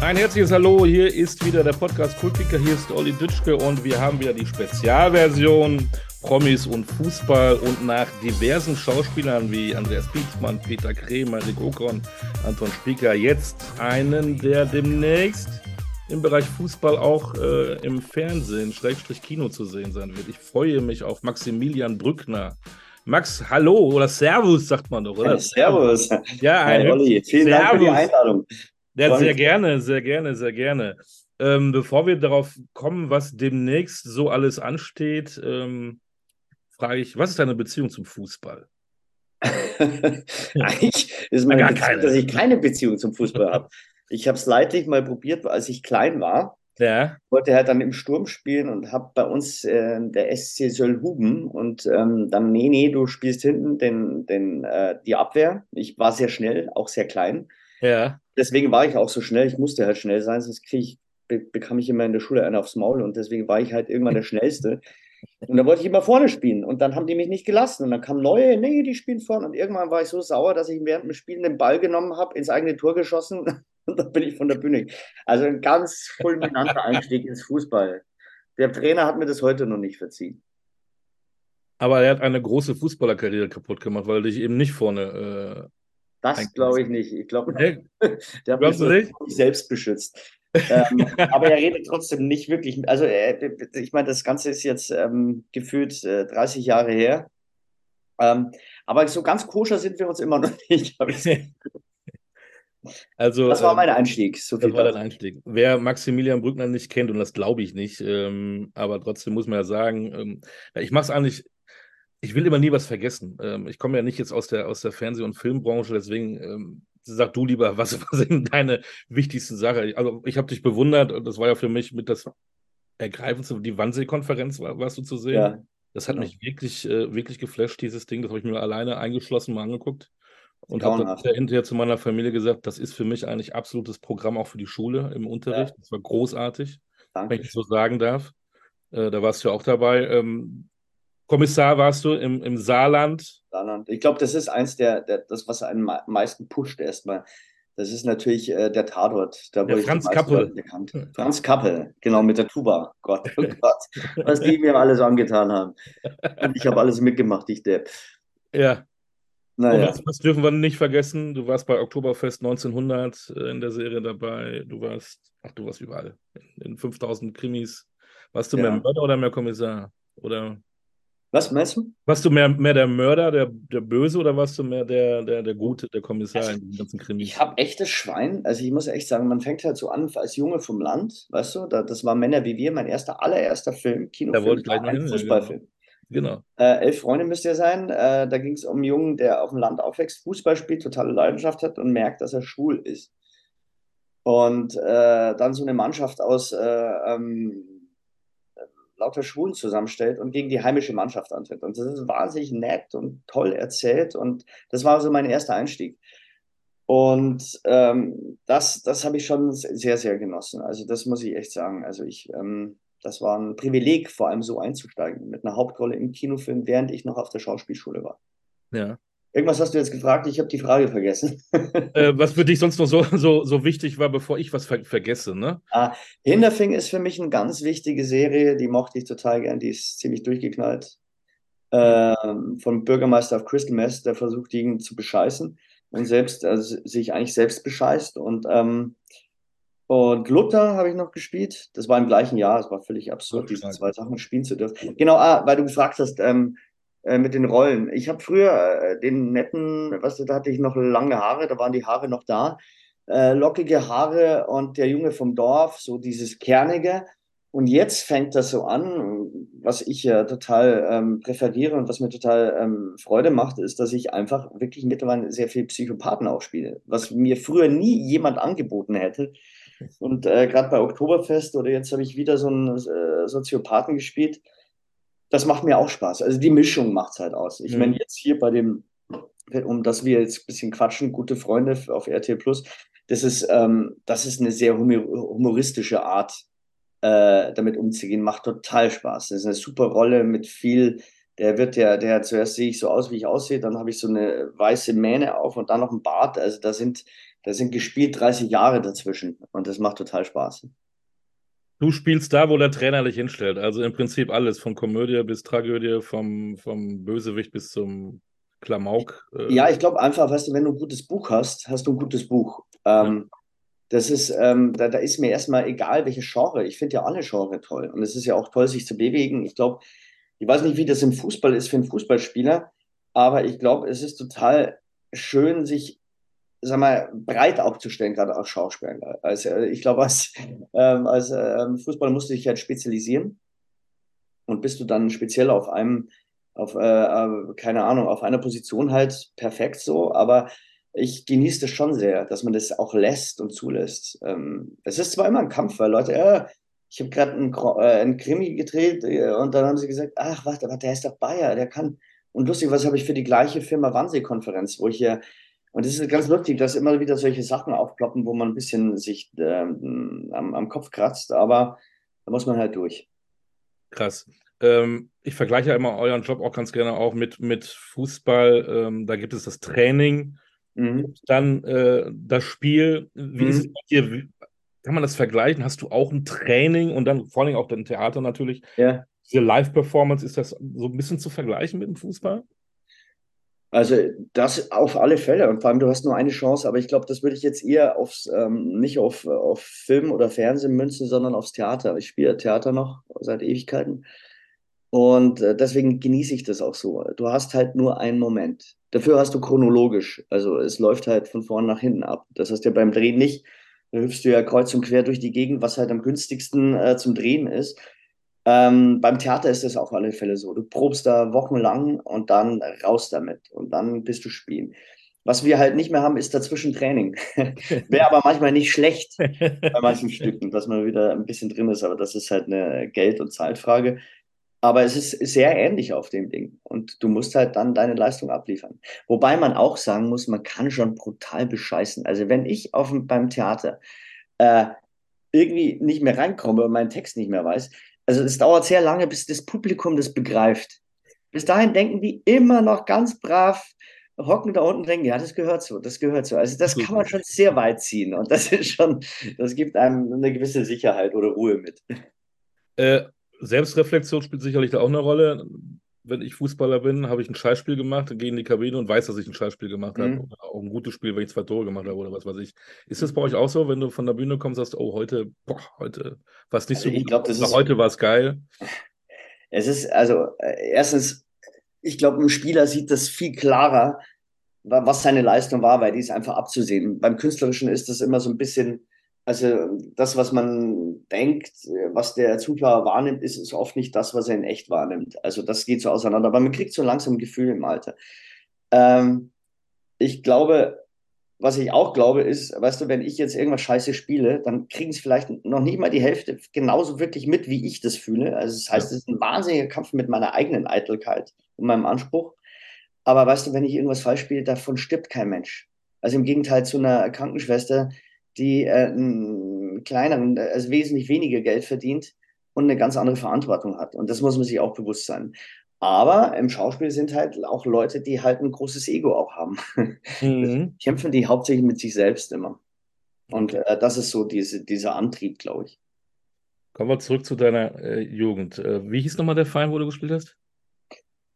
Ein herzliches Hallo, hier ist wieder der Podcast Kultkicker, hier ist Olli Dütschke und wir haben wieder die Spezialversion Promis und Fußball und nach diversen Schauspielern wie Andreas Pietzmann, Peter Kremer, Rick Okon, Anton Spieker jetzt einen, der demnächst im Bereich Fußball auch äh, im Fernsehen, Schrägstrich Kino zu sehen sein wird. Ich freue mich auf Maximilian Brückner. Max, hallo oder Servus, sagt man doch, oder? Ja, servus. Ja, ein Olli. Vielen Dank für die Servus. Einladung. Ja, sehr gerne, sehr gerne, sehr gerne. Ähm, bevor wir darauf kommen, was demnächst so alles ansteht, ähm, frage ich, was ist deine Beziehung zum Fußball? Eigentlich ist meine Gar Beziehung, keine. dass ich keine Beziehung zum Fußball habe. Ich habe es leidlich mal probiert, als ich klein war. Ja, Wollte halt dann im Sturm spielen und habe bei uns äh, der SC Sölhuben und ähm, dann, nee, nee, du spielst hinten den, den, äh, die Abwehr. Ich war sehr schnell, auch sehr klein. ja. Deswegen war ich auch so schnell. Ich musste halt schnell sein, sonst krieg ich, be bekam ich immer in der Schule einen aufs Maul und deswegen war ich halt irgendwann der Schnellste. Und dann wollte ich immer vorne spielen und dann haben die mich nicht gelassen und dann kamen neue, nee, die spielen vorne und irgendwann war ich so sauer, dass ich während dem Spielen den Ball genommen habe, ins eigene Tor geschossen und dann bin ich von der Bühne. Also ein ganz fulminanter Einstieg ins Fußball. Der Trainer hat mir das heute noch nicht verziehen. Aber er hat eine große Fußballerkarriere kaputt gemacht, weil er dich eben nicht vorne. Das glaube ich nicht. Ich glaube, Äh, der hat mich selbst beschützt. ähm, aber er redet trotzdem nicht wirklich. Also, er, ich meine, das Ganze ist jetzt ähm, gefühlt äh, 30 Jahre her. Ähm, aber so ganz koscher sind wir uns immer noch nicht. also, Das war ähm, mein Einstieg. So Das war dein. Einstieg. Wer Maximilian Brückner nicht kennt, und das glaube ich nicht, ähm, aber trotzdem muss man ja sagen, ähm, ich mache es eigentlich, ich will immer nie was vergessen. Ähm, ich komme ja nicht jetzt aus der, aus der Fernseh- und Filmbranche, deswegen ähm, sag du lieber, was, was sind deine wichtigsten Sachen? Also ich habe dich bewundert und das war ja für mich mit das Ergreifendste, die Wannsee-Konferenz war, warst du zu sehen. Ja, Das hat genau. mich wirklich, äh, wirklich geflasht, dieses Ding. Das habe ich mir alleine eingeschlossen mal angeguckt. Und habe dann hinterher zu meiner Familie gesagt, das ist für mich eigentlich absolutes Programm auch für die Schule im Unterricht. Das war großartig, wenn danke. ich das so sagen darf. Äh, da warst du ja auch dabei. Ähm, Kommissar warst du im, im Saarland. Saarland. Ich glaube, das ist eins der, der, das, was einen am meisten pusht erstmal. Das ist natürlich äh, der Tatort. Da Der Franz Kappel. Bekannt. Franz Kappel, genau, mit der Tuba. Gott, oh Gott, was die mir alles angetan haben. Und ich habe alles mitgemacht, ich Depp. Ja. Naja. was, was dürfen wir nicht vergessen? Du warst bei Oktoberfest 1900 äh, in der Serie dabei. Du warst, ach, du warst überall. In, in 5000 Krimis. Warst du Ja. mehr Mörder oder mehr Kommissar? Oder Was meinst du? Warst du mehr, mehr der Mörder, der, der Böse, oder warst du mehr der, der, der Gute, der Kommissar Also, in den ganzen Krimis? Ich habe echtes Schwein. Also ich muss echt sagen, man fängt halt so an als Junge vom Land, weißt du? Da, das war Männer wie wir, mein erster, allererster Film, Kinofilm, gleich war ein hin, ja, Fußballfilm. Genau. Äh, elf Freunde müsste er sein. Äh, da ging es um einen Jungen, der auf dem Land aufwächst, Fußball spielt, totale Leidenschaft hat und merkt, dass er schwul ist. Und äh, dann so eine Mannschaft aus äh, ähm, lauter Schwulen zusammenstellt und gegen die heimische Mannschaft antritt. Und das ist wahnsinnig nett und toll erzählt. Und das war so mein erster Einstieg. Und ähm, das, das habe ich schon sehr, sehr genossen. Also das muss ich echt sagen. Also ich, ähm, das war ein Privileg, vor allem so einzusteigen, mit einer Hauptrolle im Kinofilm, während ich noch auf der Schauspielschule war. Ja. Irgendwas hast du jetzt gefragt, ich habe die Frage vergessen. Äh, was für dich sonst noch so, so, so wichtig war, bevor ich was ver vergesse, ne? ah, Hinterfing ist für mich eine ganz wichtige Serie, die mochte ich total gern, die ist ziemlich durchgeknallt. Ähm, vom Bürgermeister auf Crystal Mess, der versucht, ihn zu bescheißen und selbst, also sich eigentlich selbst bescheißt. Und, ähm, und Luther habe ich noch gespielt. Das war im gleichen Jahr. Es war völlig absurd, diese zwei Sachen spielen zu dürfen. Genau, ah, weil du gefragt hast, ähm, äh, mit den Rollen. Ich habe früher äh, den netten, was da hatte ich noch lange Haare, da waren die Haare noch da. Äh, lockige Haare und der Junge vom Dorf, so dieses Kernige. Und jetzt fängt das so an, was ich ja total ähm, präferiere und was mir total ähm, Freude macht, ist, dass ich einfach wirklich mittlerweile sehr viel Psychopathen auch spiele, was mir früher nie jemand angeboten hätte. Und äh, gerade bei Oktoberfest oder jetzt habe ich wieder so einen äh, Soziopathen gespielt. Das macht mir auch Spaß. Also die Mischung macht es halt aus. Ich mhm. meine, jetzt hier bei dem, um dass wir jetzt ein bisschen quatschen, gute Freunde auf RTL Plus, das ist, ähm, das ist eine sehr humoristische Art, äh, damit umzugehen, macht total Spaß. Das ist eine super Rolle mit viel, der wird ja, der zuerst sehe ich so aus, wie ich aussehe, dann habe ich so eine weiße Mähne auf und dann noch ein Bart. Also da sind, da sind gespielt 30 Jahre dazwischen und das macht total Spaß. Du spielst da, wo der Trainer dich hinstellt. Also im Prinzip alles, von Komödie bis Tragödie, vom, vom Bösewicht bis zum Klamauk. Äh. Ja, ich glaube einfach, weißt du, wenn du ein gutes Buch hast, hast du ein gutes Buch. Ähm, ja. Das ist, ähm, da, da ist mir erstmal egal, welche Genre. Ich finde ja alle Genre toll. Und es ist ja auch toll, sich zu bewegen. Ich glaube, ich weiß nicht, wie das im Fußball ist für einen Fußballspieler, aber ich glaube, es ist total schön, sich sag mal, breit aufzustellen, gerade als Schauspieler. Also, ich glaube, als, ähm, als ähm, Fußballer musst du dich halt spezialisieren. Und bist du dann speziell auf einem, auf, äh, äh keine Ahnung, auf einer Position halt perfekt so, aber ich genieße das schon sehr, dass man das auch lässt und zulässt. Ähm, es ist zwar immer ein Kampf, weil Leute, äh, ich habe gerade einen, äh, einen Krimi gedreht äh, und dann haben sie gesagt, ach, warte, warte, der ist doch Bayer, der kann. Und lustig, was habe ich für die gleiche Firma Wannsee-Konferenz, wo ich ja, und es ist ganz lustig, dass immer wieder solche Sachen aufploppen, wo man ein bisschen sich ähm, am, am Kopf kratzt, aber da muss man halt durch. Krass. Ähm, ich vergleiche ja immer euren Job auch ganz gerne auch mit, mit Fußball. Ähm, da gibt es das Training Mhm. Dann äh, das Spiel, wie mhm. ist es bei dir? Kann man das vergleichen? Hast du auch ein Training und dann vor allem auch dein Theater natürlich? Ja. Diese Live-Performance, ist das so ein bisschen zu vergleichen mit dem Fußball? Also das auf alle Fälle und vor allem du hast nur eine Chance, aber ich glaube, das würde ich jetzt eher aufs, ähm, nicht auf, auf Film oder Fernsehen münzen, sondern aufs Theater. Ich spiele Theater noch seit Ewigkeiten und äh, deswegen genieße ich das auch so. Du hast halt nur einen Moment. Dafür hast du chronologisch. Also es läuft halt von vorn nach hinten ab. Das heißt ja beim Drehen nicht. Da hüpfst du ja kreuz und quer durch die Gegend, was halt am günstigsten äh, zum Drehen ist. Ähm, beim Theater ist das auf alle Fälle so. Du probst da wochenlang und dann raus damit und dann bist du spielen. Was wir halt nicht mehr haben, ist dazwischen Training. Wäre aber manchmal nicht schlecht bei manchen Stücken, dass man wieder ein bisschen drin ist, aber das ist halt eine Geld- und Zeitfrage. Aber es ist sehr ähnlich auf dem Ding. Und du musst halt dann deine Leistung abliefern. Wobei man auch sagen muss, man kann schon brutal bescheißen. Also wenn ich auf, beim Theater äh, irgendwie nicht mehr reinkomme und meinen Text nicht mehr weiß, also es dauert sehr lange, bis das Publikum das begreift. Bis dahin denken die immer noch ganz brav, hocken da unten und denken, ja, das gehört so, das gehört so. Also das kann man schon sehr weit ziehen und das ist schon, das gibt einem eine gewisse Sicherheit oder Ruhe mit. Äh, Selbstreflexion spielt sicherlich da auch eine Rolle. Wenn ich Fußballer bin, habe ich ein Scheißspiel gemacht, gehe in die Kabine und weiß, dass ich ein Scheißspiel gemacht habe. Mhm. auch ein gutes Spiel, wenn ich zwei Tore gemacht habe oder was weiß ich. Ist das bei euch auch so, wenn du von der Bühne kommst, sagst, oh, heute, boah, heute war es nicht also so gut, glaub, aber heute war es geil? Es ist, also, äh, erstens, ich glaube, ein Spieler sieht das viel klarer, was seine Leistung war, weil die ist einfach abzusehen. Beim Künstlerischen ist das immer so ein bisschen, also das, was man denkt, was der Zuschauer wahrnimmt, ist, ist oft nicht das, was er in echt wahrnimmt. Also das geht so auseinander, aber man kriegt so langsam ein Gefühl im Alter. Ähm, ich glaube, was ich auch glaube, ist, weißt du, wenn ich jetzt irgendwas scheiße spiele, dann kriegen es vielleicht noch nicht mal die Hälfte genauso wirklich mit, wie ich das fühle. Also das heißt, es ist ein wahnsinniger Kampf mit meiner eigenen Eitelkeit und meinem Anspruch. Aber weißt du, wenn ich irgendwas falsch spiele, davon stirbt kein Mensch. Also im Gegenteil zu einer Krankenschwester, die äh, einen kleineren, also wesentlich weniger Geld verdient und eine ganz andere Verantwortung hat. Und das muss man sich auch bewusst sein. Aber im Schauspiel sind halt auch Leute, die halt ein großes Ego auch haben. Mhm. Kämpfen die hauptsächlich mit sich selbst immer. Und äh, das ist so diese, dieser Antrieb, glaube ich. Kommen wir zurück zu deiner äh, Jugend. Äh, wie hieß nochmal der Verein, wo du gespielt hast?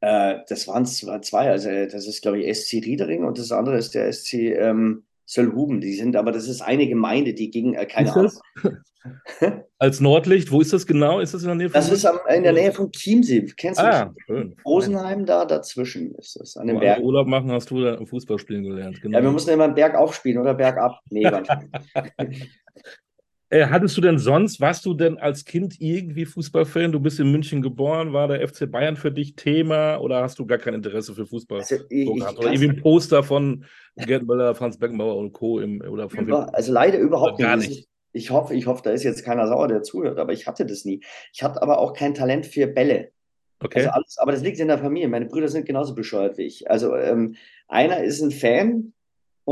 Äh, das waren zwei. Also das ist, glaube ich, SC Riedering und das andere ist der SC ähm, Söllhuben. Die sind, aber das ist eine Gemeinde, die gegen, äh, keine Ahnung. Als Nordlicht, wo ist das genau? Ist das in der Nähe von Das ist am, in der Nähe von Chiemsee. Kennst du ah, schön. Rosenheim da dazwischen ist das. An dem Wo Berg. Urlaub machen hast du da Fußball spielen gelernt. Genau. Ja, wir mussten immer Berg aufspielen oder Berg ab. Nee, Äh, hattest du denn sonst, warst du denn als Kind irgendwie Fußballfan? Du bist in München geboren, war der FC Bayern für dich Thema oder hast du gar kein Interesse für Fußball Also, ich, so gehabt? Oder irgendwie ein Poster von Gerd Müller, Franz Beckenbauer und Co. Im, oder von wem? Über, also leider überhaupt Gar nicht. nicht. Ich hoffe, ich hoffe, da ist jetzt keiner sauer, der zuhört, aber ich hatte das nie. Ich hatte aber auch kein Talent für Bälle. Okay. Also alles, aber das liegt in der Familie. Meine Brüder sind genauso bescheuert wie ich. Also ähm, einer ist ein Fan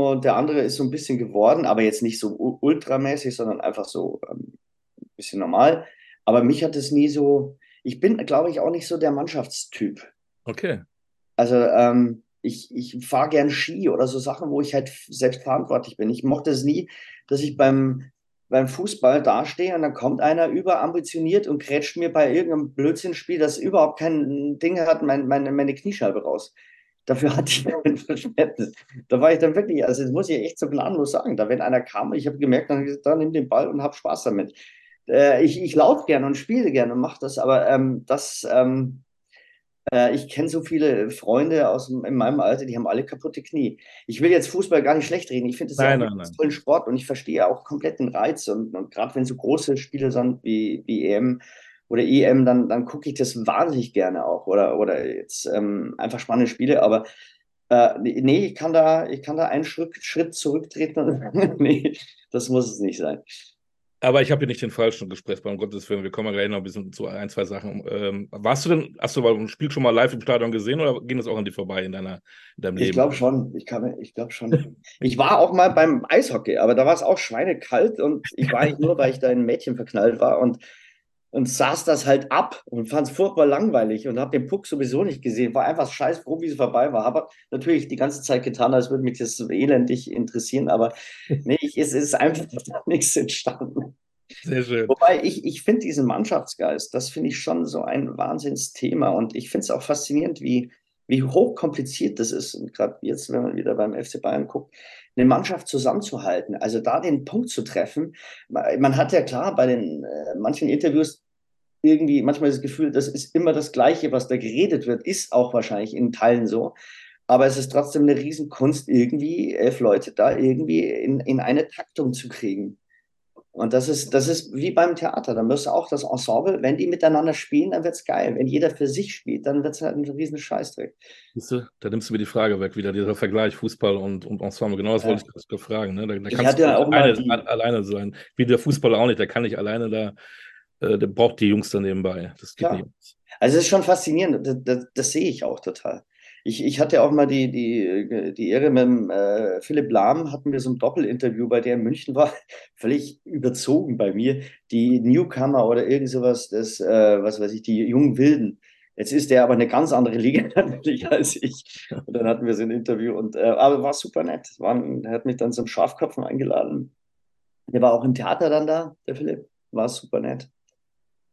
und der andere ist so ein bisschen geworden, aber jetzt nicht so ultramäßig, sondern einfach so ähm, ein bisschen normal. Aber mich hat es nie so. Ich bin, glaube ich, auch nicht so der Mannschaftstyp. okay. Also ähm, ich, ich fahre gern Ski oder so Sachen, wo ich halt selbst verantwortlich bin. Ich mochte es nie, dass ich beim, beim Fußball dastehe und dann kommt einer überambitioniert und grätscht mir bei irgendeinem Blödsinnspiel, das überhaupt kein Ding hat, mein, meine, meine Kniescheibe raus. Dafür hatte ich kein Verständnis. Da war ich dann wirklich, also das muss ich echt so gnadenlos sagen. Da, wenn einer kam, ich habe gemerkt, dann, dann nimm den Ball und hab Spaß damit. Äh, ich ich laufe gerne und spiele gerne und mache das, aber ähm, das, ähm, äh, ich kenne so viele Freunde aus in meinem Alter, die haben alle kaputte Knie. Ich will jetzt Fußball gar nicht schlecht reden. Ich finde es einen tollen Sport und ich verstehe auch komplett den Reiz. Und, und gerade wenn so große Spiele sind wie, wie EM oder EM, dann, dann gucke ich das wahnsinnig gerne auch. Oder, oder jetzt ähm, einfach spannende Spiele. Aber äh, nee, ich kann da, ich kann da einen Schritt, Schritt zurücktreten. und sagen, nee, das muss es nicht sein. Aber ich habe hier nicht den falschen Gesprächspartner, um Gottes Willen. Wir kommen ja gleich noch ein bisschen zu ein, zwei Sachen. Ähm, warst du denn, hast du mal ein Spiel schon mal live im Stadion gesehen oder ging das auch an dir vorbei in, deiner, in deinem Ich Leben? glaube schon. Ich, kann, ich glaube schon. Ich war auch mal beim Eishockey, aber da war es auch schweinekalt und ich war eigentlich nur, weil ich da in ein Mädchen verknallt war und, und saß das halt ab und fand es furchtbar langweilig und habe den Puck sowieso nicht gesehen. War einfach scheiß froh, wie es vorbei war. Habe natürlich die ganze Zeit getan, als würde mich das so elendig interessieren, aber nee, ich, es ist einfach nichts entstanden. Sehr schön. Wobei ich, ich finde diesen Mannschaftsgeist, das finde ich schon so ein Wahnsinnsthema. Und ich finde es auch faszinierend, wie, wie hochkompliziert das ist. Und gerade jetzt, wenn man wieder beim FC Bayern guckt, eine Mannschaft zusammenzuhalten, also da den Punkt zu treffen. Man hat ja klar bei den äh, manchen Interviews irgendwie manchmal das Gefühl, das ist immer das Gleiche, was da geredet wird, ist auch wahrscheinlich in Teilen so. Aber es ist trotzdem eine Riesenkunst, irgendwie elf Leute da irgendwie in, in eine Taktung zu kriegen. Und das ist, das ist wie beim Theater. Da müsste auch das Ensemble, wenn die miteinander spielen, dann wird's geil. Wenn jeder für sich spielt, dann wird's halt ein riesen Scheißdreck. Siehst du, da nimmst du mir die Frage weg, wieder dieser Vergleich Fußball und, und Ensemble. Genau das Ja. wollte ich gerade fragen. Ne? Da, da Ich kannst hatte du ja alleine, die- alleine sein. Wie der Fußballer auch nicht, der kann nicht alleine da, äh, der braucht die Jungs da nebenbei. Das geht Klar. nicht. Also es ist schon faszinierend. Das, das, das sehe ich auch total. Ich, ich hatte auch mal die, die, die Ehre mit dem, äh, Philipp Lahm, hatten wir so ein Doppelinterview, bei der in München war, völlig überzogen bei mir. Die Newcomer oder irgend sowas, das, äh, was weiß ich, die jungen Wilden. Jetzt ist der aber eine ganz andere Liga natürlich als ich. Und dann hatten wir so ein Interview und äh, aber war super nett. War, er hat mich dann zum Schafkopfen eingeladen. Der war auch im Theater dann da, der Philipp. War super nett.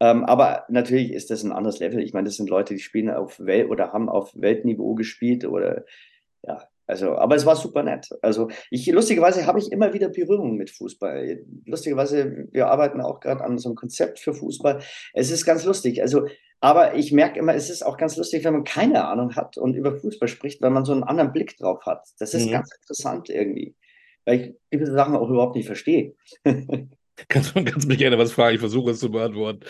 Ähm, aber natürlich ist das ein anderes Level. Ich meine, das sind Leute, die spielen auf Welt oder haben auf Weltniveau gespielt oder ja, also, aber es war super nett. Also ich lustigerweise habe ich immer wieder Berührung mit Fußball. Lustigerweise, wir arbeiten auch gerade an so einem Konzept für Fußball. Es ist ganz lustig. Also, aber ich merke immer, es ist auch ganz lustig, wenn man keine Ahnung hat und über Fußball spricht, weil man so einen anderen Blick drauf hat. Das ist Mhm. ganz interessant irgendwie, weil ich gewisse Sachen auch überhaupt nicht verstehe. Kannst, kannst mich gerne was fragen, ich versuche es zu beantworten.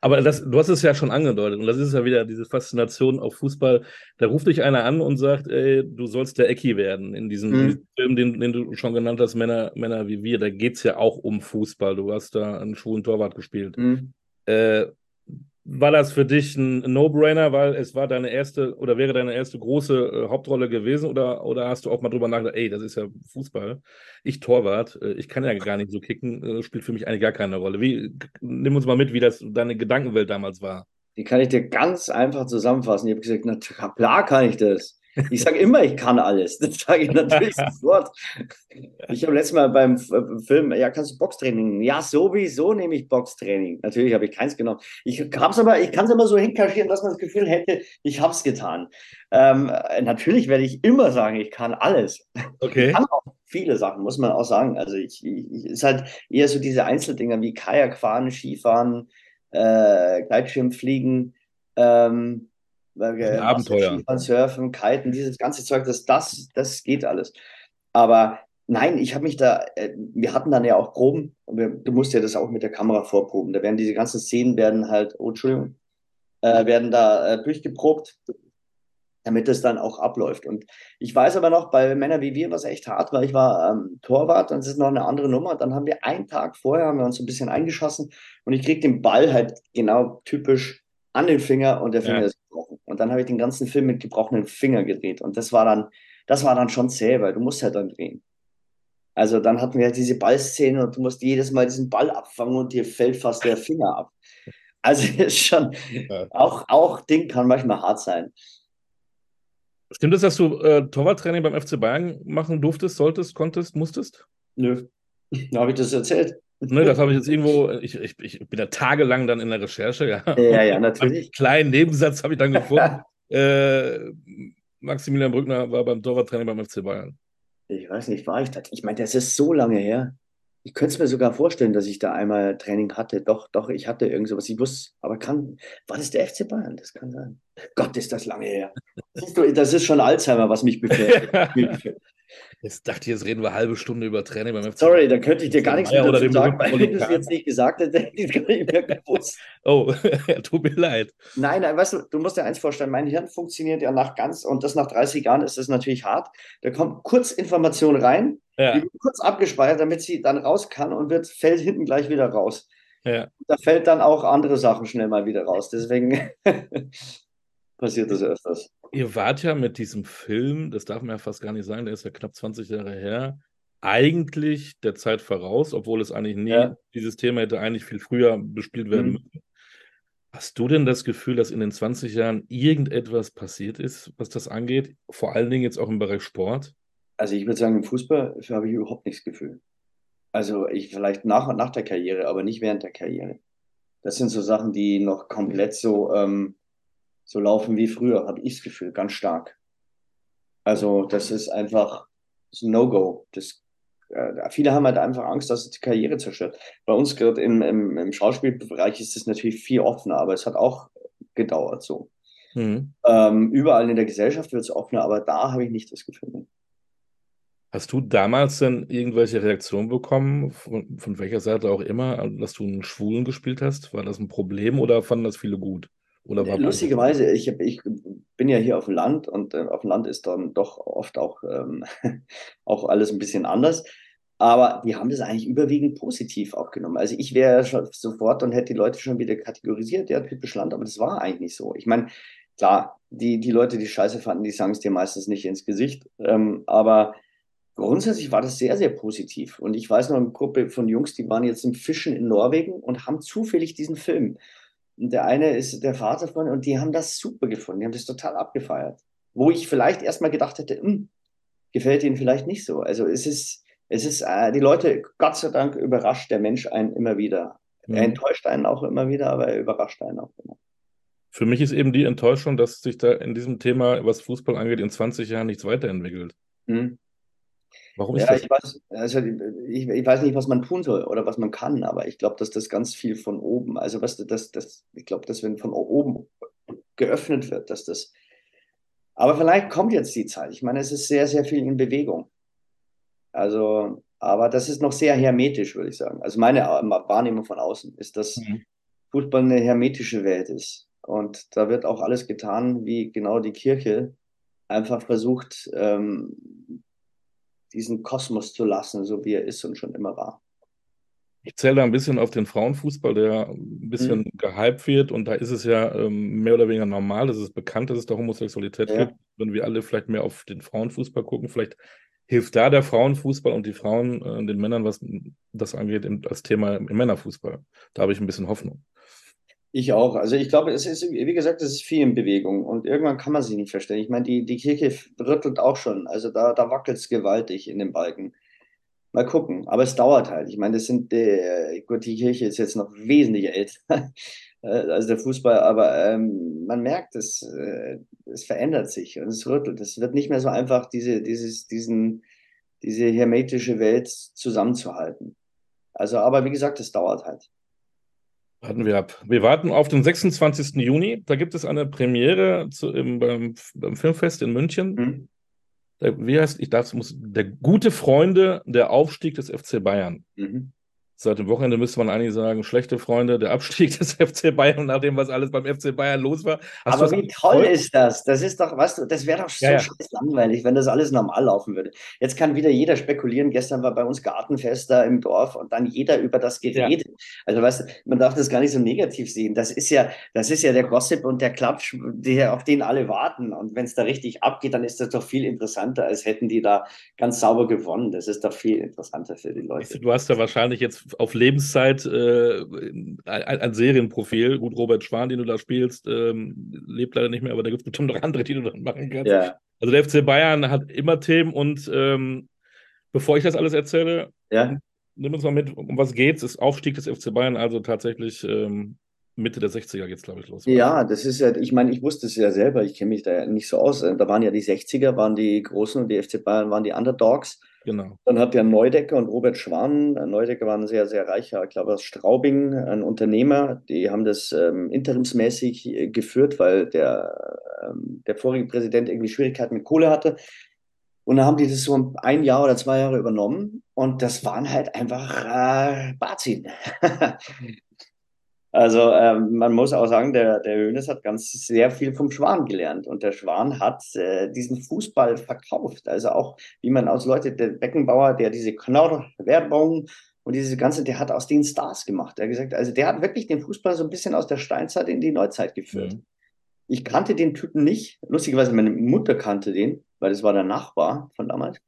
Aber das, du hast es ja schon angedeutet und das ist ja wieder diese Faszination auf Fußball. Da ruft dich einer an und sagt, ey, du sollst der Ecki werden. In diesem, Mhm. in diesem Film, den, den du schon genannt hast, Männer, Männer wie wir, da geht es ja auch um Fußball. Du hast da einen schwulen Torwart gespielt. Hm. Äh, war das für dich ein No-Brainer, weil es war deine erste oder wäre deine erste große äh, Hauptrolle gewesen oder, oder hast du auch mal drüber nachgedacht, ey, das ist ja Fußball, ich Torwart, äh, ich kann ja gar nicht so kicken, äh, spielt für mich eigentlich gar keine Rolle. Wie, nimm uns mal mit, wie das deine Gedankenwelt damals war. Die kann ich dir ganz einfach zusammenfassen. Ich habe gesagt, na klar kann ich das. Ich sage immer, ich kann alles. Das sage ich natürlich sofort. Ich habe letztes Mal beim äh, Film, ja, kannst du Boxtraining? Ja, sowieso nehme ich Boxtraining. Natürlich habe ich keins genommen. Ich hab's aber, ich kann es immer so hinkaschieren, dass man das Gefühl hätte, ich habe es getan. Ähm, äh, natürlich werde ich immer sagen, ich kann alles. Okay. Ich kann auch viele Sachen, muss man auch sagen. Also ich, ich, ich ist halt eher so diese Einzeldinger wie Kajakfahren, Skifahren, äh, Gleitschirmfliegen, ähm, äh, Abenteuer. Skifahren, Surfen, Kiten, dieses ganze Zeug, das, das, das geht alles. Aber Nein, ich habe mich da, äh, wir hatten dann ja auch Proben. Wir, du musst ja das auch mit der Kamera vorproben. Da werden diese ganzen Szenen werden halt, oh Entschuldigung, äh, werden da äh, durchgeprobt, damit das dann auch abläuft. Und ich weiß aber noch, bei Männer wie wir war es echt hart, weil ich war ähm, Torwart und das ist noch eine andere Nummer. Dann haben wir einen Tag vorher, haben wir uns so ein bisschen eingeschossen und ich krieg den Ball halt genau typisch an den Finger und der Finger ja. Und dann habe ich den ganzen Film mit gebrochenen Finger gedreht. Und das war dann, das war dann schon zäh, weil du musst halt dann drehen. Also dann hatten wir halt diese Ballszene und du musst jedes Mal diesen Ball abfangen und dir fällt fast der Finger ab. Also ist schon, ja. auch, auch Ding kann manchmal hart sein. Stimmt es, dass du äh, Torwarttraining beim FC Bayern machen durftest, solltest, konntest, musstest? Nö. Habe ich das erzählt? Ne, das habe ich jetzt irgendwo, ich, ich, ich bin ja tagelang dann in der Recherche, ja. Ja, ja, natürlich. Einen kleinen Nebensatz habe ich dann gefunden. äh, Maximilian Brückner war beim Torwarttraining beim FC Bayern. Ich weiß nicht, war ich das? Ich meine, das ist so lange her. Ich könnte es mir sogar vorstellen, dass ich da einmal Training hatte. Doch, doch, ich hatte irgend sowas. Ich wusste, aber kann, war das der FC Bayern? Das kann sein. Gott, ist das lange her. Siehst du, das ist schon Alzheimer, was mich betrifft. Jetzt dachte ich, jetzt reden wir eine halbe Stunde über Training beim FC. Sorry, da könnte ich dir gar nichts mehr dazu sagen, weil du es jetzt nicht gesagt hättest, hätte ich es gar nicht mehr gewusst. Oh, tut mir leid. Nein, nein, weißt du, du musst dir eins vorstellen, mein Hirn funktioniert ja nach ganz, und das nach 30 Jahren ist das natürlich hart. Da kommt kurz Information rein, ja. die wird kurz abgespeichert, damit sie dann raus kann und wird, fällt hinten gleich wieder raus. Ja. Da fällt dann auch andere Sachen schnell mal wieder raus. Deswegen passiert das öfters. Ihr wart ja mit diesem Film, das darf man ja fast gar nicht sagen, der ist ja knapp 20 Jahre her, eigentlich der Zeit voraus, obwohl es eigentlich nie, ja. dieses Thema hätte eigentlich viel früher bespielt werden mhm. müssen. Hast du denn das Gefühl, dass in den 20 Jahren irgendetwas passiert ist, was das angeht? Vor allen Dingen jetzt auch im Bereich Sport? Also ich würde sagen, im Fußball habe ich überhaupt nichts Gefühl. Also ich vielleicht nach, nach der Karriere, aber nicht während der Karriere. Das sind so Sachen, die noch komplett so ähm, so laufen wie früher, habe ich das Gefühl, ganz stark. Also das ist einfach ein No-Go. Das, äh, viele haben halt einfach Angst, dass es die Karriere zerstört. Bei uns gerade im, im, im Schauspielbereich ist es natürlich viel offener, aber es hat auch gedauert so. Mhm. Ähm, überall in der Gesellschaft wird es offener, aber da habe ich nicht das Gefühl. Hast du damals denn irgendwelche Reaktionen bekommen, von, von welcher Seite auch immer, dass du einen Schwulen gespielt hast? War das ein Problem oder fanden das viele gut? War Lustigerweise, ich, hab, ich bin ja hier auf dem Land und äh, auf dem Land ist dann doch oft auch, ähm, auch alles ein bisschen anders. Aber die haben das eigentlich überwiegend positiv aufgenommen. Also ich wäre schon sofort und hätte die Leute schon wieder kategorisiert, ja, typisch Land, aber das war eigentlich nicht so. Ich meine, klar, die, die Leute, die Scheiße fanden, die sagen es dir meistens nicht ins Gesicht. Ähm, aber grundsätzlich war das sehr, sehr positiv. Und ich weiß noch eine Gruppe von Jungs, die waren jetzt im Fischen in Norwegen und haben zufällig diesen Film und der eine ist der Vater von, und die haben das super gefunden, die haben das total abgefeiert. Wo ich vielleicht erstmal gedacht hätte, hm, gefällt ihnen vielleicht nicht so. Also es ist, es ist, äh, die Leute, Gott sei Dank, überrascht der Mensch einen immer wieder. Mhm. Er enttäuscht einen auch immer wieder, aber er überrascht einen auch immer. Für mich ist eben die Enttäuschung, dass sich da in diesem Thema, was Fußball angeht, in 20 Jahren nichts weiterentwickelt. Mhm. Warum ist ja, das? Ich weiß, also ich, ich, weiß nicht, was man tun soll oder was man kann, aber ich glaube, dass das ganz viel von oben, also was das, das, ich glaube, dass wenn von oben geöffnet wird, dass das. Aber vielleicht kommt jetzt die Zeit. Ich meine, es ist sehr, sehr viel in Bewegung. Also, aber das ist noch sehr hermetisch, würde ich sagen. Also meine Wahrnehmung von außen ist, dass mhm. Fußball eine hermetische Welt ist. Und da wird auch alles getan, wie genau die Kirche einfach versucht, ähm, diesen Kosmos zu lassen, so wie er ist und schon immer war. Ich zähle da ein bisschen auf den Frauenfußball, der ein bisschen mhm. gehypt wird. Und da ist es ja ähm, mehr oder weniger normal, dass es bekannt ist, dass es da Homosexualität ja. gibt. Wenn wir alle vielleicht mehr auf den Frauenfußball gucken, vielleicht hilft da der Frauenfußball und die Frauen äh, den Männern, was das angeht, als Thema im Männerfußball. Da habe ich ein bisschen Hoffnung. Ich auch. Also ich glaube, es ist, wie gesagt, es ist viel in Bewegung und irgendwann kann man sie nicht verstehen. Ich meine, die, die Kirche rüttelt auch schon. Also da, da wackelt es gewaltig in den Balken. Mal gucken. Aber es dauert halt. Ich meine, das sind, äh, gut, die Kirche ist jetzt noch wesentlich älter äh, als der Fußball, aber ähm, man merkt, es, äh, es verändert sich und es rüttelt. Es wird nicht mehr so einfach, diese, dieses, diesen, diese hermetische Welt zusammenzuhalten. Also, aber wie gesagt, es dauert halt. Warten wir ab. Wir warten auf den 26. Juni. Da gibt es eine Premiere zu, im, beim, beim, Filmfest in München. Mhm. Der, wie heißt, ich darf, muss, der gute Freunde, der Aufstieg des FC Bayern. Mhm. Seit dem Wochenende müsste man eigentlich sagen, schlechte Freunde, der Abstieg des FC Bayern nach dem, was alles beim FC Bayern los war. Hast Aber wie toll voll? ist das? Das ist doch, weißt du, das wäre doch so ja, ja. scheiß langweilig, wenn das alles normal laufen würde. Jetzt kann wieder jeder spekulieren. Gestern war bei uns Gartenfest da im Dorf und dann jeder über das geredet. Ja. Also weißt du, man darf das gar nicht so negativ sehen. Das ist ja, das ist ja der Gossip und der Klatsch, der, auf den alle warten. Und wenn es da richtig abgeht, dann ist das doch viel interessanter, als hätten die da ganz sauber gewonnen. Das ist doch viel interessanter für die Leute. Du hast ja wahrscheinlich jetzt auf Lebenszeit äh, ein, ein, Serienprofil. Gut, Robert Schwan, den du da spielst, ähm, lebt leider nicht mehr, aber da gibt es bestimmt noch andere, die du dann machen kannst. Ja. Also der FC Bayern hat immer Themen und ähm, bevor ich das alles erzähle, ja. nimm uns mal mit, um was geht's? Ist Aufstieg des FC Bayern also tatsächlich ähm, Mitte der 60er geht es, glaube ich, los. Ja, das ist ja, ich meine, ich wusste es ja selber, ich kenne mich da ja nicht so aus. Da waren ja die 60er, waren die Großen und die FC Bayern waren die Underdogs. Genau. Dann hat ja Neudecker und Robert Schwan, Neudecker war ein sehr, sehr reicher, ich glaube aus Straubing, ein Unternehmer, die haben das ähm, interimsmäßig äh, geführt, weil der, ähm, der vorige Präsident irgendwie Schwierigkeiten mit Kohle hatte. Und dann haben die das so ein Jahr oder zwei Jahre übernommen und das waren halt einfach äh, Bazin. Also ähm, man muss auch sagen, der, der Hönes hat ganz sehr viel vom Schwan gelernt und der Schwan hat äh, diesen Fußball verkauft. Also auch, wie man aus Leute, der Beckenbauer, der diese Knorr-Werbung und diese ganze, der hat aus den Stars gemacht. Er hat gesagt, also der hat wirklich den Fußball so ein bisschen aus der Steinzeit in die Neuzeit geführt. Mhm. Ich kannte den Typen nicht. Lustigerweise, meine Mutter kannte den, weil das war der Nachbar von damals.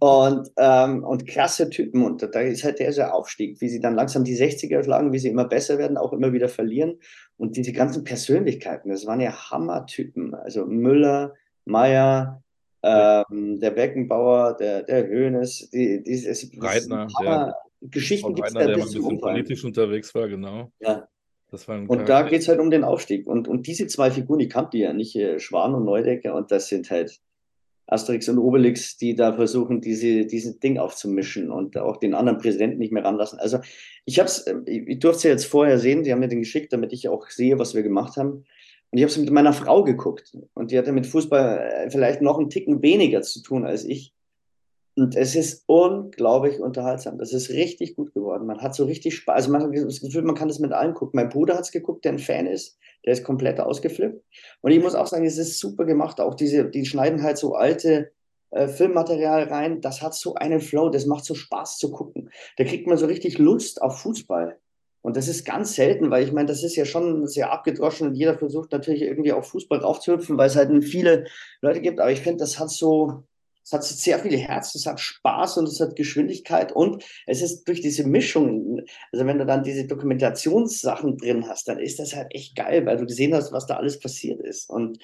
Und, ähm, und klasse Typen. Und da ist halt der so Aufstieg, wie sie dann langsam die 60er schlagen, wie sie immer besser werden, auch immer wieder verlieren. Und diese ganzen Persönlichkeiten, das waren ja Hammertypen. Also Müller, Meier, ähm, der Beckenbauer, der, der Höhnes, die, dieses Reitner, der, Geschichten gibt es da der ein bisschen politisch unterwegs war, genau. Ja. und da geht es halt um den Aufstieg. Und, und diese zwei Figuren, die kannte ja nicht, äh, Schwan und Neudecker, und das sind halt Asterix und Obelix, die da versuchen, diese, dieses Ding aufzumischen und auch den anderen Präsidenten nicht mehr ranlassen. Also ich habe es, ich durfte es ja jetzt vorher sehen, die haben mir den geschickt, damit ich auch sehe, was wir gemacht haben. Und ich habe es mit meiner Frau geguckt und die hatte mit Fußball äh, vielleicht noch einen Ticken weniger zu tun als ich. Und es ist unglaublich unterhaltsam. Das ist richtig gut geworden. Man hat so richtig Spaß. Also man hat das Gefühl, man kann das mit allen gucken. Mein Bruder hat es geguckt, der ein Fan ist. Der ist komplett ausgeflippt. Und ich muss auch sagen, es ist super gemacht. Auch diese, die schneiden halt so alte äh, Filmmaterial rein. Das hat so einen Flow. Das macht so Spaß zu gucken. Da kriegt man so richtig Lust auf Fußball. Und das ist ganz selten, weil ich meine, das ist ja schon sehr abgedroschen und jeder versucht natürlich irgendwie auf Fußball raufzuhüpfen, weil es halt viele Leute gibt. Aber ich finde, das hat so, es hat sehr viel Herz, es hat Spaß und es hat Geschwindigkeit und es ist durch diese Mischung, also wenn du dann diese Dokumentationssachen drin hast, dann ist das halt echt geil, weil du gesehen hast, was da alles passiert ist. Und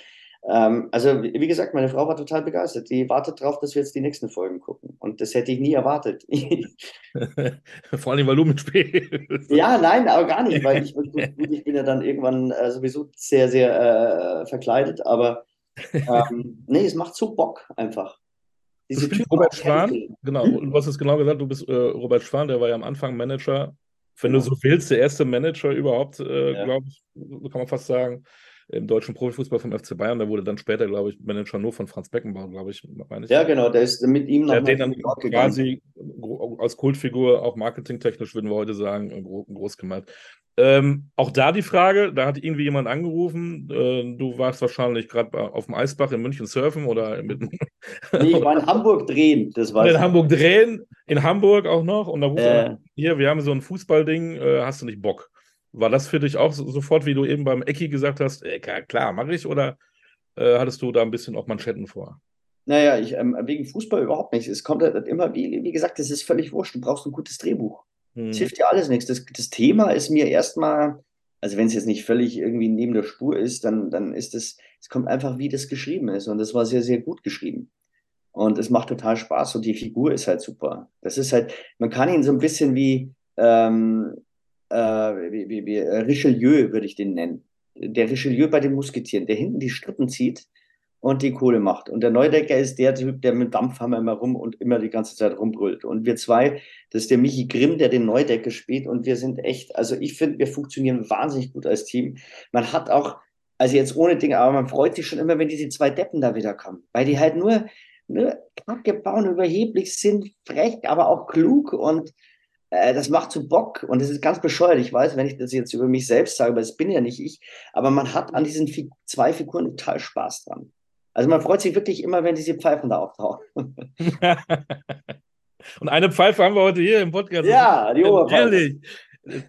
ähm, also wie gesagt, meine Frau war total begeistert. Die wartet darauf, dass wir jetzt die nächsten Folgen gucken. Und das hätte ich nie erwartet. Vor allem, weil du mitspielst. Ja, nein, aber gar nicht, weil ich, ich bin ja dann irgendwann äh, sowieso sehr, sehr äh, verkleidet. Aber ähm, nee, es macht so Bock einfach. Diese du Robert Schwan, genau, hm? du hast es genau gesagt, du bist äh, Robert Schwan, der war ja am Anfang Manager, wenn ja. du so willst, der erste Manager überhaupt, äh, ja. glaube ich, kann man fast sagen, im deutschen Profifußball vom FC Bayern. Der wurde dann später, glaube ich, Manager nur von Franz Beckenbauer, glaube ich, ich. Ja, genau, der ist mit ihm nach Der dann quasi als Kultfigur, auch marketingtechnisch, würden wir heute sagen, groß gemacht. Ähm, auch da die Frage, da hat irgendwie jemand angerufen, äh, du warst wahrscheinlich gerade auf dem Eisbach in München surfen oder mit nee, ich war in Hamburg drehen, das war In Hamburg drehen, in Hamburg auch noch und da ruft äh. er, hier, wir haben so ein Fußballding, äh, hast du nicht Bock? War das für dich auch so, sofort, wie du eben beim Ecki gesagt hast, äh, klar, mache ich, oder äh, hattest du da ein bisschen auch Manschetten vor? Naja, ich, ähm, wegen Fußball überhaupt nicht. Es kommt halt immer, wie, wie gesagt, es ist völlig wurscht. Du brauchst ein gutes Drehbuch. Hm. Es hilft dir alles nichts. Das, das Thema ist mir erstmal, also wenn es jetzt nicht völlig irgendwie neben der Spur ist, dann, dann ist es, es kommt einfach, wie das geschrieben ist. Und das war sehr, sehr gut geschrieben. Und es macht total Spaß und die Figur ist halt super. Das ist halt, man kann ihn so ein bisschen wie, ähm, äh, wie, wie, wie Richelieu, würde ich den nennen. Der Richelieu bei den Musketieren, der hinten die Strippen zieht und die Kohle macht. Und der Neudecker ist der Typ, der mit dem Dampfhammer immer rum und immer die ganze Zeit rumbrüllt. Und wir zwei, das ist der Michi Grimm, der den Neudecker spielt. Und wir sind echt, also ich finde, wir funktionieren wahnsinnig gut als Team. Man hat auch, Also jetzt ohne Dinge, aber man freut sich schon immer, wenn diese zwei Deppen da wieder kommen, weil die halt nur, nur Kacke bauen, überheblich sind, frech, aber auch klug und äh, das macht so Bock und das ist ganz bescheuert. Ich weiß, wenn ich das jetzt über mich selbst sage, aber das bin ja nicht ich, aber man hat an diesen Fig zwei Figuren total Spaß dran. Also man freut sich wirklich immer, wenn diese Pfeifen da auftauchen. und eine Pfeife haben wir heute hier im Podcast. Ja, die Oberpfeife. Ehrlich,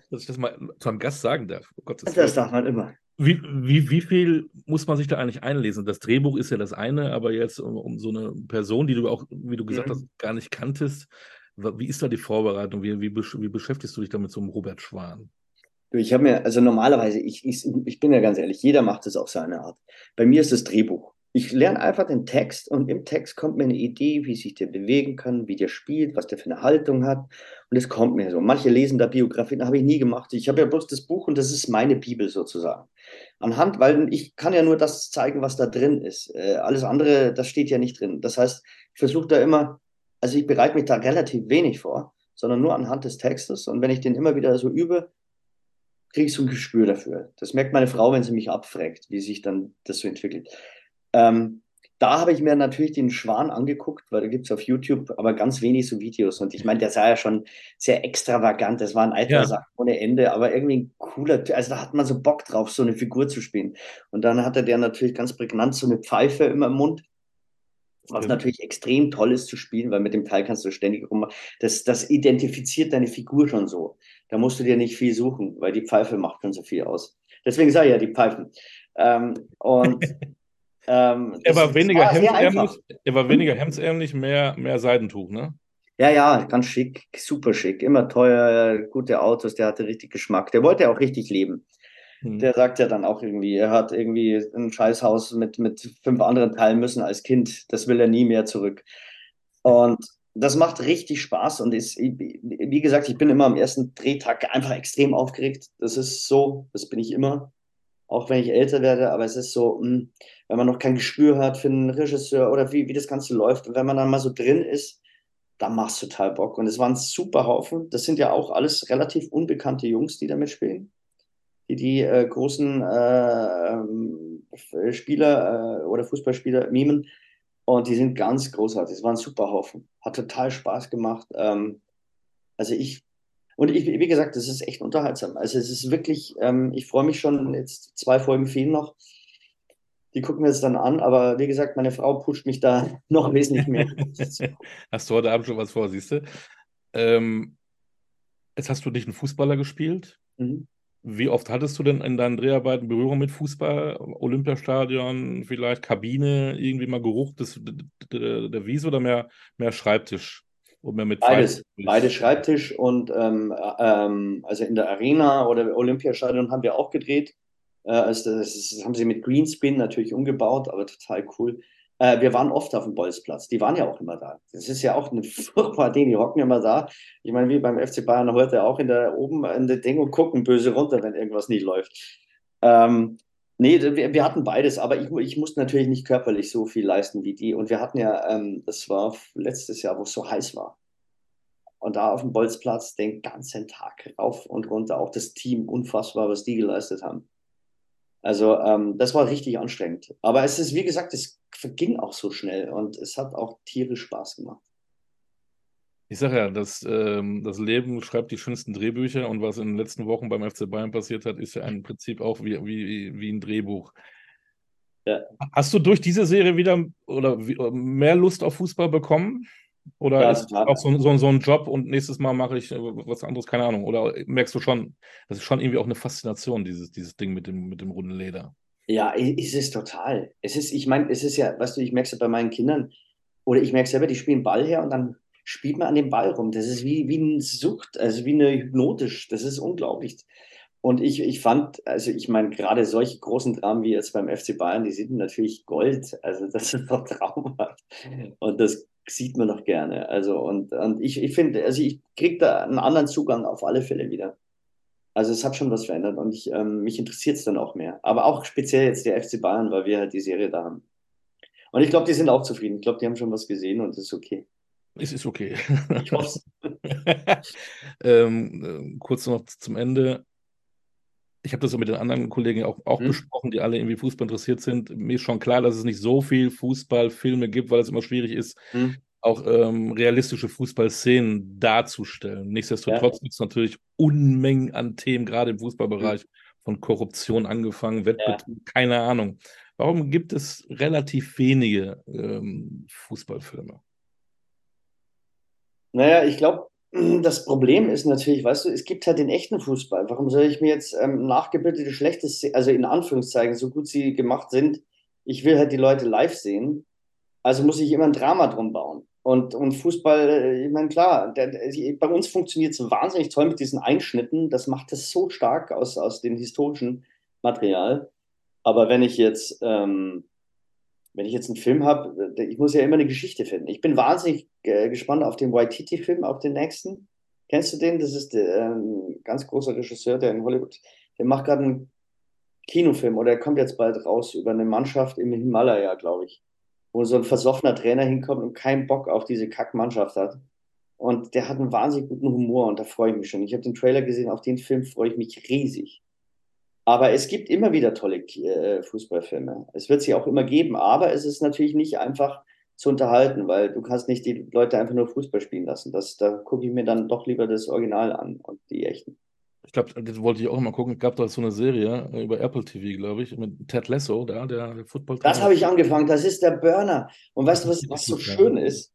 dass ich das mal zu einem Gast sagen darf. Oh Gottes Das darf man immer. Wie, wie, wie viel muss man sich da eigentlich einlesen? Das Drehbuch ist ja das eine, aber jetzt um, um so eine Person, die du auch, wie du gesagt Mhm. hast, gar nicht kanntest, wie ist da die Vorbereitung? Wie, wie, wie beschäftigst du dich da mit so einem Robert Schwan? Ich habe mir, also normalerweise, ich, ich, ich bin ja ganz ehrlich, jeder macht es auf seine Art. Bei mir ist das Drehbuch. Ich lerne einfach den Text und im Text kommt mir eine Idee, wie sich der bewegen kann, wie der spielt, was der für eine Haltung hat. Und es kommt mir so. Manche lesen da Biografien, habe ich nie gemacht. Ich habe ja bloß das Buch und das ist meine Bibel sozusagen. Anhand, weil ich kann ja nur das zeigen, was da drin ist. Äh, alles andere, das steht ja nicht drin. Das heißt, ich versuche da immer, also ich bereite mich da relativ wenig vor, sondern nur anhand des Textes. Und wenn ich den immer wieder so übe, kriege ich so ein Gespür dafür. Das merkt meine Frau, wenn sie mich abfragt, wie sich dann das so entwickelt. Ähm, da habe ich mir natürlich den Schwan angeguckt, weil da gibt es auf YouTube aber ganz wenig so Videos. Und ich meine, der sah ja schon sehr extravagant. Das war ein alter Ja. Sack ohne Ende, aber irgendwie ein cooler Typ. Also da hat man so Bock drauf, so eine Figur zu spielen. Und dann hatte der natürlich ganz prägnant so eine Pfeife immer im Mund. Was Stimmt. natürlich extrem toll ist zu spielen, weil mit dem Teil kannst du ständig rum. Das, das identifiziert deine Figur schon so. Da musst du dir nicht viel suchen, weil die Pfeife macht schon so viel aus. Deswegen sage ich ja die Pfeifen. Ähm, und ähm, Er war weniger hemdsärmlich, er war weniger hemdsärmlich, mehr, mehr Seidentuch, ne? Ja, ja, ganz schick, super schick, immer teuer, gute Autos, der hatte richtig Geschmack. Der wollte auch richtig leben. Hm. Der sagt ja dann auch irgendwie, er hat irgendwie ein Scheißhaus mit, mit fünf anderen teilen müssen als Kind. Das will er nie mehr zurück. Und das macht richtig Spaß und ist, wie gesagt, ich bin immer am ersten Drehtag einfach extrem aufgeregt. Das ist so, das bin ich immer, auch wenn ich älter werde, aber es ist so, mh, wenn man noch kein Gespür hat für einen Regisseur oder wie, wie das Ganze läuft. Und wenn man dann mal so drin ist, dann macht es total Bock. Und es waren super Haufen. Das sind ja auch alles relativ unbekannte Jungs, die da mitspielen die die äh, großen äh, ähm, Spieler äh, oder Fußballspieler mimen. Und die sind ganz großartig. Es war ein super Haufen. Hat total Spaß gemacht. Ähm, also ich, und ich, wie gesagt, das ist echt unterhaltsam. Also es ist wirklich, ähm, ich freue mich schon, jetzt zwei Folgen fehlen noch. Die gucken wir jetzt dann an, aber wie gesagt, meine Frau pusht mich da noch wesentlich mehr. Hast du heute Abend schon was vor, siehst du? Ähm, jetzt hast du dich einen Fußballer gespielt. Mhm. Wie oft hattest du denn in deinen Dreharbeiten Berührung mit Fußball? Olympiastadion, vielleicht Kabine, irgendwie mal Geruch des, der, der Wiese oder mehr, mehr Schreibtisch? Und mit Beides, beides Schreibtisch und ähm, ähm, also in der Arena oder Olympiastadion haben wir auch gedreht. Äh, also das, ist, das haben sie mit Greenscreen natürlich umgebaut, aber total cool. Äh, wir waren oft auf dem Bolzplatz. Die waren ja auch immer da. Das ist ja auch eine furchtbare Ding. Die hocken immer da. Ich meine, wie beim FC Bayern heute auch in der oben in der Ding und gucken böse runter, wenn irgendwas nicht läuft. Ähm, nee, wir, wir hatten beides, aber ich, ich musste natürlich nicht körperlich so viel leisten wie die. Und wir hatten ja, ähm, das war letztes Jahr, wo es so heiß war. Und da auf dem Bolzplatz den ganzen Tag rauf und runter. Auch das Team, unfassbar, was die geleistet haben. Also ähm, das war richtig anstrengend. Aber es ist, wie gesagt, es verging auch so schnell und es hat auch tierisch Spaß gemacht. Ich sage ja, das, ähm, das Leben schreibt die schönsten Drehbücher und was in den letzten Wochen beim FC Bayern passiert hat, ist ja im Prinzip auch wie, wie, wie ein Drehbuch. Ja. Hast du durch diese Serie wieder oder mehr Lust auf Fußball bekommen? Oder Ja, ist total. auch so, so, so ein Job und nächstes Mal mache ich äh, was anderes, keine Ahnung. Oder merkst du schon, das ist schon irgendwie auch eine Faszination, dieses, dieses Ding mit dem, mit dem runden Leder. Ja, i- ist es total. Es ist, ich meine, es ist ja, weißt du, ich merke es ja bei meinen Kindern, oder ich merke selber, die spielen Ball her und dann spielt man an dem Ball rum. Das ist wie, wie eine Sucht, also wie eine hypnotisch. Das ist unglaublich. Und ich, ich fand, also ich meine, gerade solche großen Dramen wie jetzt beim FC Bayern, die sind natürlich Gold. Also das ist doch traumhaft. Und das sieht man doch gerne. Also und, und ich, ich finde, also ich kriege da einen anderen Zugang auf alle Fälle wieder. Also es hat schon was verändert und ich, ähm, mich interessiert es dann auch mehr. Aber auch speziell jetzt der FC Bayern, weil wir halt die Serie da haben. Und ich glaube, die sind auch zufrieden. Ich glaube, die haben schon was gesehen und es ist okay. Es ist okay. Ich hoffe ähm, äh, kurz noch zum Ende. ich habe das so mit den anderen Kollegen auch, auch Mhm. besprochen, die alle irgendwie Fußball interessiert sind. Mir ist schon klar, dass es nicht so viel Fußballfilme gibt, weil es immer schwierig ist, Hm. auch ähm, realistische Fußballszenen darzustellen. Nichtsdestotrotz gibt es natürlich Unmengen an Themen, gerade im Fußballbereich, von Korruption angefangen, Wettbetrug, keine Ahnung. Warum gibt es relativ wenige ähm, Fußballfilme? Naja, ich glaube, das Problem ist natürlich, weißt du, es gibt halt den echten Fußball. Warum soll ich mir jetzt ähm, nachgebildete, schlechte, also in Anführungszeichen, so gut sie gemacht sind, ich will halt die Leute live sehen, also muss ich immer ein Drama drum bauen. Und, und Fußball, äh, ich meine, klar, der, der, bei uns funktioniert es wahnsinnig toll mit diesen Einschnitten. Das macht es so stark aus, aus dem historischen Material. Aber wenn ich jetzt, ähm, wenn ich jetzt einen Film habe, ich muss ja immer eine Geschichte finden. Ich bin wahnsinnig äh, gespannt auf den Waititi-Film, auf den nächsten. Kennst du den? Das ist der, ähm, ganz großer Regisseur, der in Hollywood, der macht gerade einen Kinofilm oder er kommt jetzt bald raus über eine Mannschaft im Himalaya, glaube ich, wo so ein versoffener Trainer hinkommt und keinen Bock auf diese Kackmannschaft hat. Und der hat einen wahnsinnig guten Humor und da freue ich mich schon. Ich habe den Trailer gesehen, auf den Film freue ich mich riesig. Aber es gibt immer wieder tolle äh, Fußballfilme. Es wird sie auch immer geben, aber es ist natürlich nicht einfach zu unterhalten, weil du kannst nicht die Leute einfach nur Fußball spielen lassen. Das, da gucke ich mir dann doch lieber das Original an und die echten. Ich glaube, das wollte ich auch mal gucken. Es gab da so eine Serie äh, über Apple TV, glaube ich, mit Ted Lasso, da, der, der football Das habe ich angefangen, das ist der Burner. Und weißt du, was, was so schön ist?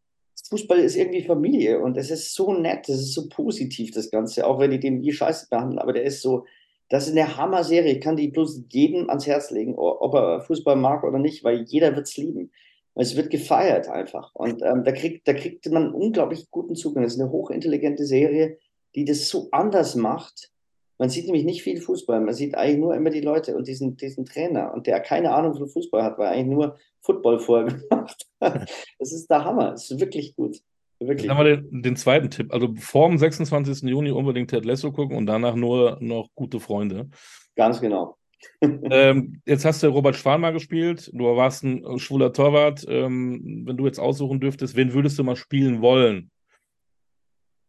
Fußball ist irgendwie Familie und es ist so nett, es ist so positiv, das Ganze, auch wenn die den wie Scheiße behandeln, aber der ist so, das ist eine Hammer-Serie. Ich kann die bloß jedem ans Herz legen, ob er Fußball mag oder nicht, weil jeder wird es lieben. Es wird gefeiert einfach. Und ähm, da, kriegt, da kriegt man unglaublich guten Zugang. Das ist eine hochintelligente Serie, die das so anders macht. Man sieht nämlich nicht viel Fußball. Man sieht eigentlich nur immer die Leute und diesen, diesen Trainer. Und der keine Ahnung von Fußball hat, weil er eigentlich nur Football vorher gemacht hat. Das ist der Hammer. Das ist wirklich gut. Wirklich. Dann haben wir den, den, zweiten Tipp. Also vor dem 26. Juni unbedingt Ted Lasso gucken und danach nur noch gute Freunde. Ganz genau. Ähm, jetzt hast du Robert Schwan mal gespielt. Du warst ein schwuler Torwart. Ähm, wenn du jetzt aussuchen dürftest, wen würdest du mal spielen wollen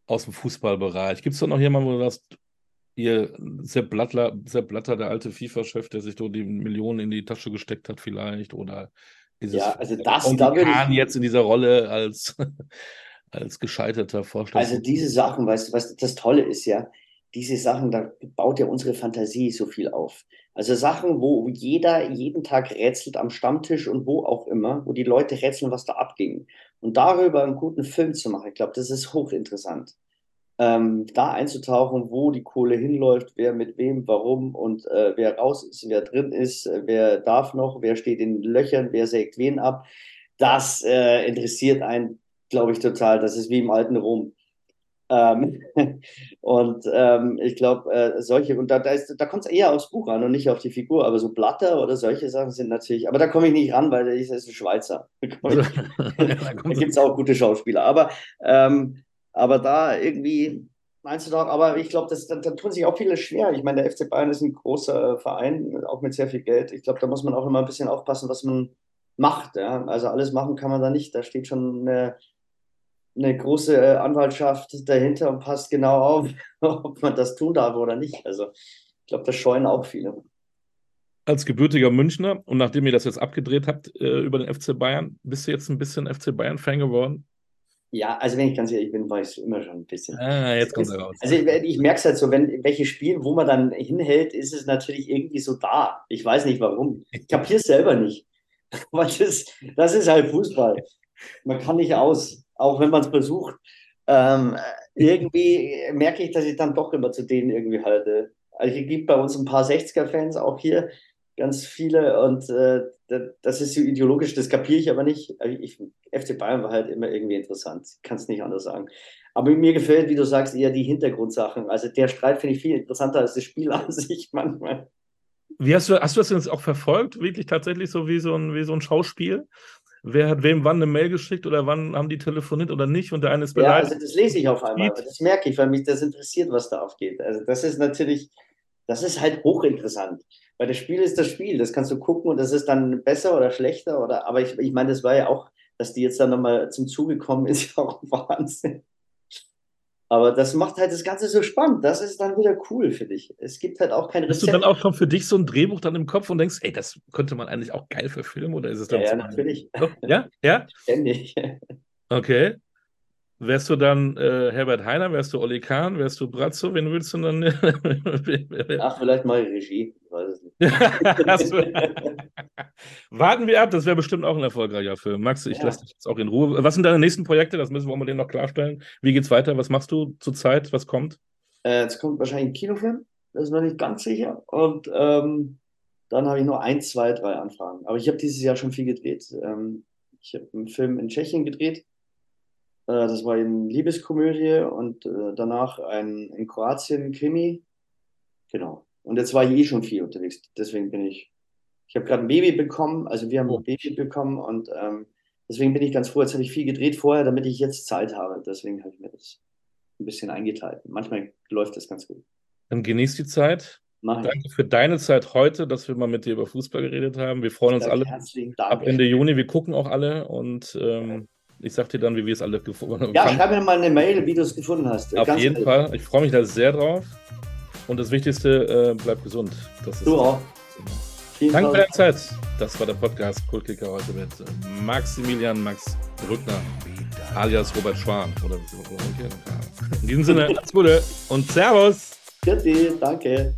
aus dem Fußballbereich? Gibt es da noch jemanden, wo du sagst, ihr Sepp Blatter, Sepp Blatter, der alte FIFA-Chef, der sich doch die Millionen in die Tasche gesteckt hat, vielleicht? Oder dieses ja, also das, da würde ich jetzt in dieser Rolle als als gescheiterter Vorstand. Also diese Sachen, weißt du, was das Tolle ist ja, diese Sachen, da baut ja unsere Fantasie so viel auf. Also Sachen, wo jeder jeden Tag rätselt am Stammtisch und wo auch immer, wo die Leute rätseln, was da abging. Und darüber einen guten Film zu machen, ich glaube, das ist hochinteressant. Ähm, da einzutauchen, wo die Kohle hinläuft, wer mit wem, warum und äh, wer raus ist, wer drin ist, wer darf noch, wer steht in Löchern, wer sägt wen ab. Das äh, interessiert einen glaube ich, total. Das ist wie im alten Rom. Ähm, und ähm, ich glaube, äh, solche, und da, da, da kommt es eher aufs Buch an und nicht auf die Figur, aber so Blatter oder solche Sachen sind natürlich, aber da komme ich nicht ran, weil ich ist ein Schweizer. Da, da gibt es auch gute Schauspieler. Aber, ähm, aber da irgendwie, meinst du doch, aber ich glaube, da, da tun sich auch viele schwer. Ich meine, der FC Bayern ist ein großer Verein, auch mit sehr viel Geld. Ich glaube, da muss man auch immer ein bisschen aufpassen, was man macht. Ja? Also alles machen kann man da nicht. Da steht schon eine eine große äh, Anwaltschaft dahinter und passt genau auf, ob man das tun darf oder nicht. Also ich glaube, das scheuen auch viele. Als gebürtiger Münchner und nachdem ihr das jetzt abgedreht habt äh, über den FC Bayern, bist du jetzt ein bisschen FC Bayern-Fan geworden? Ja, also wenn ich ganz ehrlich bin, war ich immer schon ein bisschen. Ah, jetzt kommt er raus. Also ich, ich merke es halt so, wenn welche Spiel, wo man dann hinhält, ist es natürlich irgendwie so da. Ich weiß nicht warum. Ich kapiere es selber nicht. Aber das, das ist halt Fußball. Man kann nicht aus auch wenn man es versucht. Ähm, irgendwie merke ich, dass ich dann doch immer zu denen irgendwie halte. Also es gibt bei uns ein paar 60er-Fans auch hier, ganz viele und äh, das ist so ideologisch, das kapiere ich aber nicht. Also ich, FC Bayern war halt immer irgendwie interessant, kann es nicht anders sagen. Aber mir gefällt, wie du sagst, eher die Hintergrundsachen. Also der Streit finde ich viel interessanter als das Spiel an sich manchmal. Wie hast du, hast du das jetzt auch verfolgt? Wirklich tatsächlich so wie so ein, wie so ein Schauspiel? Wer hat wem wann eine Mail geschickt oder wann haben die telefoniert oder nicht und der eine ist beleidigt. Ja, also das lese ich auf einmal, das merke ich, weil mich das interessiert, was da aufgeht. Also das ist natürlich, das ist halt hochinteressant. Weil das Spiel ist das Spiel, das kannst du gucken und das ist dann besser oder schlechter oder, aber ich, ich meine, das war ja auch, dass die jetzt dann nochmal zum Zuge kommen, ist ja auch Wahnsinn. Aber das macht halt das Ganze so spannend. Das ist dann wieder cool für dich. Es gibt halt auch kein Rezept. Hast du dann auch schon für dich so ein Drehbuch dann im Kopf und denkst, ey, das könnte man eigentlich auch geil für Film oder ist es dann? Ja, ja natürlich. Ja, ja. Ständig. Okay. Wärst du dann äh, Herbert Heiner, wärst du Olli Kahn, wärst du Brazzo, wen willst du dann? Ach, vielleicht mal Regie, ich weiß es nicht. Warten wir ab, das wäre bestimmt auch ein erfolgreicher Film. Max, ich ja. lasse dich jetzt auch in Ruhe. Was sind deine nächsten Projekte? Das müssen wir unbedingt noch klarstellen. Wie geht's weiter? Was machst du zurzeit? Was kommt? Äh, jetzt kommt wahrscheinlich ein Kinofilm, das ist noch nicht ganz sicher. Und ähm, dann habe ich noch ein, zwei, drei Anfragen. Aber ich habe dieses Jahr schon viel gedreht. Ähm, ich habe einen Film in Tschechien gedreht das war eine Liebeskomödie und äh, danach ein in Kroatien Krimi. Genau. Und jetzt war ich eh schon viel unterwegs. Deswegen bin ich. Ich habe gerade ein Baby bekommen, also wir haben oh. ein Baby bekommen und ähm, deswegen bin ich ganz froh. Jetzt habe ich viel gedreht vorher, damit ich jetzt Zeit habe. Deswegen habe ich mir das ein bisschen eingeteilt. Manchmal läuft das ganz gut. Dann genieß die Zeit. Mach Danke ich. für deine Zeit heute, dass wir mal mit dir über Fußball geredet haben. Wir freuen uns alle ab Ende Juni. Wir gucken auch alle und ähm, ich sag dir dann, wie wir es alle gefunden haben. Ja, schreib mir mal eine Mail, wie du es gefunden hast. Auf Ganz jeden ehrlich. Fall. Ich freue mich da sehr drauf. Und das Wichtigste, äh, bleib gesund. du auch. Vielen Danke für deine Zeit. Das war der Podcast Kultkicker heute mit Maximilian Max Brückner, alias Robert Schwan. Oder, In diesem Sinne, alles Gute und Servus. Danke.